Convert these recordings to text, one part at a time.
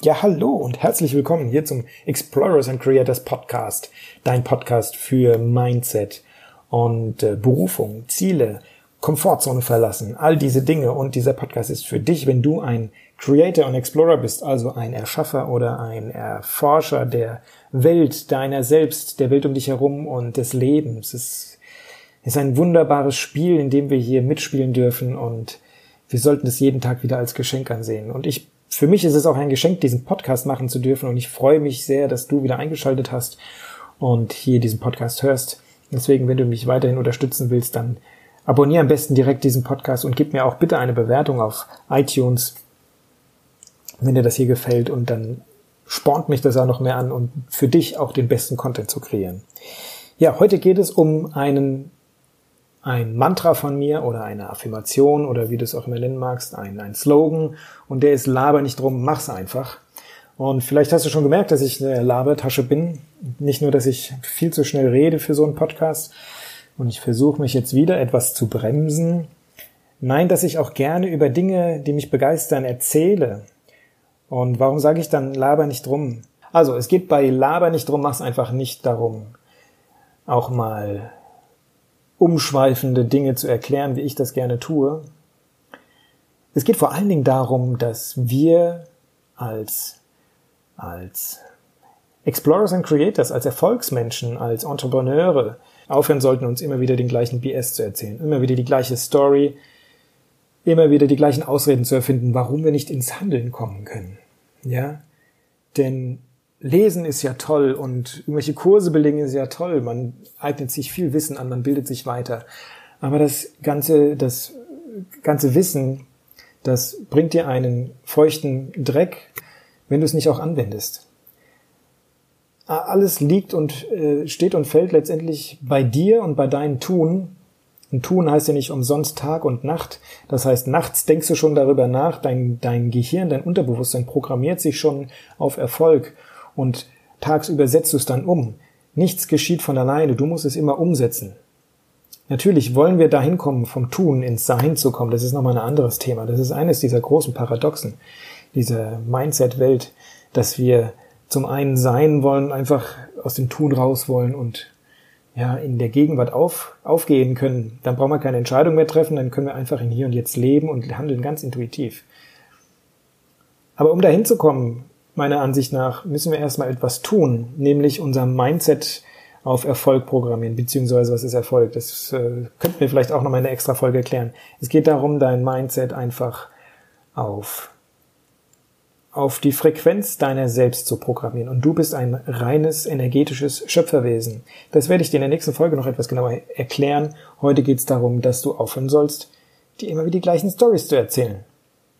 Ja, hallo und herzlich willkommen hier zum Explorers and Creators Podcast, dein Podcast für Mindset und äh, Berufung, Ziele, Komfortzone verlassen, all diese Dinge. Und dieser Podcast ist für dich, wenn du ein Creator und Explorer bist, also ein Erschaffer oder ein Erforscher der Welt, deiner selbst, der Welt um dich herum und des Lebens. Es ist ein wunderbares Spiel, in dem wir hier mitspielen dürfen und wir sollten es jeden Tag wieder als Geschenk ansehen. Und ich für mich ist es auch ein Geschenk, diesen Podcast machen zu dürfen und ich freue mich sehr, dass du wieder eingeschaltet hast und hier diesen Podcast hörst. Deswegen, wenn du mich weiterhin unterstützen willst, dann abonniere am besten direkt diesen Podcast und gib mir auch bitte eine Bewertung auf iTunes, wenn dir das hier gefällt und dann spornt mich das auch noch mehr an und für dich auch den besten Content zu kreieren. Ja, heute geht es um einen ein Mantra von mir oder eine Affirmation oder wie du es auch immer nennen magst, ein, ein Slogan und der ist Laber nicht drum, mach's einfach. Und vielleicht hast du schon gemerkt, dass ich eine Labertasche bin. Nicht nur, dass ich viel zu schnell rede für so einen Podcast und ich versuche mich jetzt wieder etwas zu bremsen. Nein, dass ich auch gerne über Dinge, die mich begeistern, erzähle. Und warum sage ich dann Laber nicht drum? Also, es geht bei Laber nicht drum, mach's einfach nicht darum, auch mal umschweifende Dinge zu erklären, wie ich das gerne tue. Es geht vor allen Dingen darum, dass wir als, als Explorers and Creators, als Erfolgsmenschen, als Entrepreneure aufhören sollten, uns immer wieder den gleichen BS zu erzählen, immer wieder die gleiche Story, immer wieder die gleichen Ausreden zu erfinden, warum wir nicht ins Handeln kommen können. Ja? Denn Lesen ist ja toll und irgendwelche Kurse belegen ist ja toll. Man eignet sich viel Wissen an, man bildet sich weiter. Aber das ganze, das ganze Wissen, das bringt dir einen feuchten Dreck, wenn du es nicht auch anwendest. Alles liegt und äh, steht und fällt letztendlich bei dir und bei deinem Tun. Und Tun heißt ja nicht umsonst Tag und Nacht. Das heißt, nachts denkst du schon darüber nach, dein, dein Gehirn, dein Unterbewusstsein programmiert sich schon auf Erfolg und tagsüber setzt du es dann um. Nichts geschieht von alleine, du musst es immer umsetzen. Natürlich wollen wir dahin kommen, vom Tun ins Sein zu kommen. Das ist nochmal ein anderes Thema. Das ist eines dieser großen Paradoxen, dieser Mindset-Welt, dass wir zum einen sein wollen, einfach aus dem Tun raus wollen und ja, in der Gegenwart auf, aufgehen können. Dann brauchen wir keine Entscheidung mehr treffen, dann können wir einfach in hier und jetzt leben und handeln ganz intuitiv. Aber um dahin zu kommen, meiner Ansicht nach müssen wir erstmal etwas tun, nämlich unser Mindset auf Erfolg programmieren, beziehungsweise was ist Erfolg? Das äh, könnten wir vielleicht auch noch mal in einer extra Folge erklären. Es geht darum, dein Mindset einfach auf auf die Frequenz deiner selbst zu programmieren. Und du bist ein reines energetisches Schöpferwesen. Das werde ich dir in der nächsten Folge noch etwas genauer erklären. Heute geht es darum, dass du aufhören sollst, dir immer wieder die gleichen Stories zu erzählen.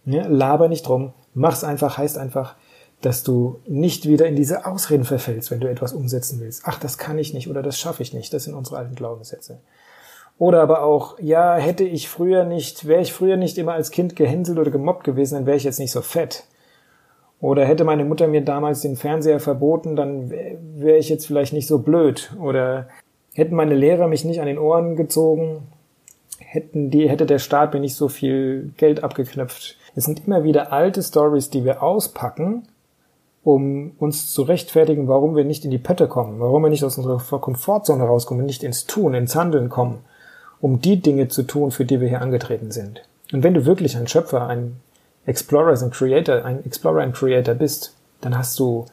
Ja, laber nicht drum, mach's einfach, heißt einfach, dass du nicht wieder in diese Ausreden verfällst, wenn du etwas umsetzen willst. Ach, das kann ich nicht oder das schaffe ich nicht. Das sind unsere alten Glaubenssätze. Oder aber auch, ja, hätte ich früher nicht, wäre ich früher nicht immer als Kind gehänselt oder gemobbt gewesen, dann wäre ich jetzt nicht so fett. Oder hätte meine Mutter mir damals den Fernseher verboten, dann wäre ich jetzt vielleicht nicht so blöd. Oder hätten meine Lehrer mich nicht an den Ohren gezogen, hätten die, hätte der Staat mir nicht so viel Geld abgeknöpft. Es sind immer wieder alte Stories, die wir auspacken um uns zu rechtfertigen, warum wir nicht in die Pötte kommen, warum wir nicht aus unserer Komfortzone rauskommen, nicht ins Tun, ins Handeln kommen, um die Dinge zu tun, für die wir hier angetreten sind. Und wenn du wirklich ein Schöpfer, ein Explorer, ein Creator, ein Explorer und Creator bist, dann hast du,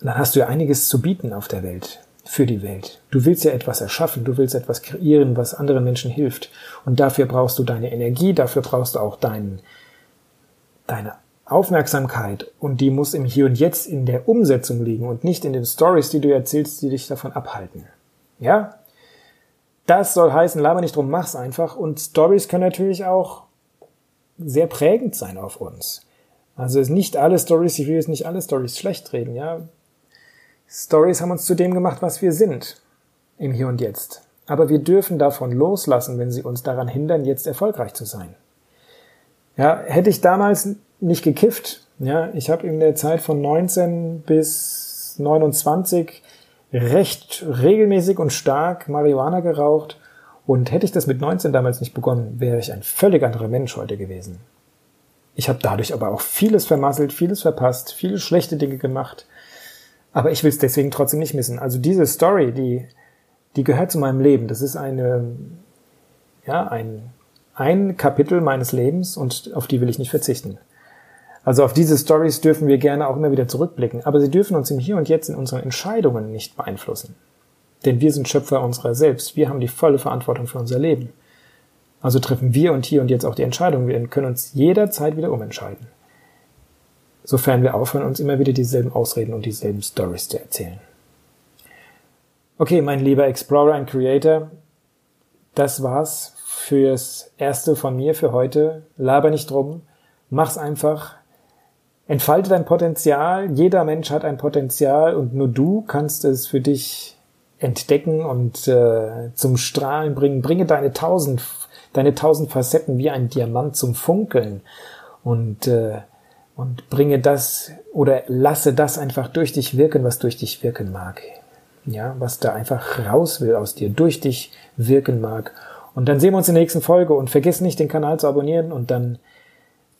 dann hast du ja einiges zu bieten auf der Welt, für die Welt. Du willst ja etwas erschaffen, du willst etwas kreieren, was anderen Menschen hilft. Und dafür brauchst du deine Energie, dafür brauchst du auch deinen, deine Aufmerksamkeit und die muss im Hier und Jetzt in der Umsetzung liegen und nicht in den Stories, die du erzählst, die dich davon abhalten. Ja? Das soll heißen, laber nicht drum, mach's einfach. Und Stories können natürlich auch sehr prägend sein auf uns. Also es nicht alle Stories, ich will jetzt nicht alle Stories schlecht reden, ja. Stories haben uns zu dem gemacht, was wir sind. Im Hier und Jetzt. Aber wir dürfen davon loslassen, wenn sie uns daran hindern, jetzt erfolgreich zu sein. Ja, hätte ich damals nicht gekifft, ja, ich habe in der Zeit von 19 bis 29 recht regelmäßig und stark Marihuana geraucht und hätte ich das mit 19 damals nicht begonnen, wäre ich ein völlig anderer Mensch heute gewesen. Ich habe dadurch aber auch vieles vermasselt, vieles verpasst, viele schlechte Dinge gemacht. Aber ich will es deswegen trotzdem nicht missen. Also diese Story, die, die gehört zu meinem Leben. Das ist eine, ja, ein, ein Kapitel meines Lebens und auf die will ich nicht verzichten. Also auf diese Stories dürfen wir gerne auch immer wieder zurückblicken, aber sie dürfen uns im Hier und Jetzt in unseren Entscheidungen nicht beeinflussen. Denn wir sind Schöpfer unserer selbst. Wir haben die volle Verantwortung für unser Leben. Also treffen wir und hier und jetzt auch die Entscheidung. Wir können uns jederzeit wieder umentscheiden. Sofern wir aufhören, uns immer wieder dieselben Ausreden und dieselben Stories zu erzählen. Okay, mein lieber Explorer und Creator, das war's fürs erste von mir für heute. Laber nicht drum. Mach's einfach. Entfalte dein Potenzial. Jeder Mensch hat ein Potenzial und nur du kannst es für dich entdecken und äh, zum Strahlen bringen. Bringe deine tausend, deine tausend Facetten wie ein Diamant zum Funkeln und äh, und bringe das oder lasse das einfach durch dich wirken, was durch dich wirken mag. Ja, was da einfach raus will aus dir, durch dich wirken mag. Und dann sehen wir uns in der nächsten Folge und vergiss nicht, den Kanal zu abonnieren und dann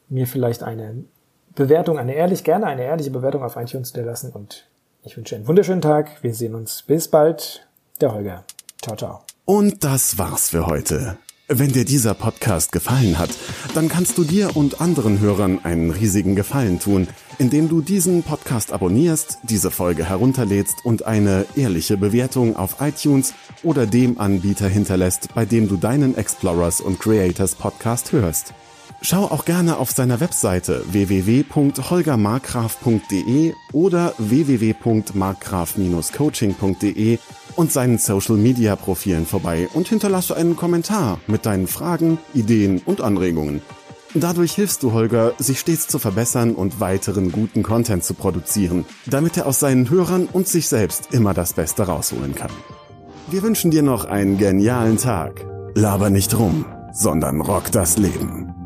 mir vielleicht eine Bewertung, eine ehrlich, gerne eine ehrliche Bewertung auf iTunes zu lassen und ich wünsche einen wunderschönen Tag. Wir sehen uns. Bis bald. Der Holger. Ciao, ciao. Und das war's für heute. Wenn dir dieser Podcast gefallen hat, dann kannst du dir und anderen Hörern einen riesigen Gefallen tun, indem du diesen Podcast abonnierst, diese Folge herunterlädst und eine ehrliche Bewertung auf iTunes oder dem Anbieter hinterlässt, bei dem du deinen Explorers und Creators Podcast hörst. Schau auch gerne auf seiner Webseite www.holgermarkgraf.de oder www.markgraf-coaching.de und seinen Social Media Profilen vorbei und hinterlasse einen Kommentar mit deinen Fragen, Ideen und Anregungen. Dadurch hilfst du Holger, sich stets zu verbessern und weiteren guten Content zu produzieren, damit er aus seinen Hörern und sich selbst immer das Beste rausholen kann. Wir wünschen dir noch einen genialen Tag. Laber nicht rum, sondern rock das Leben.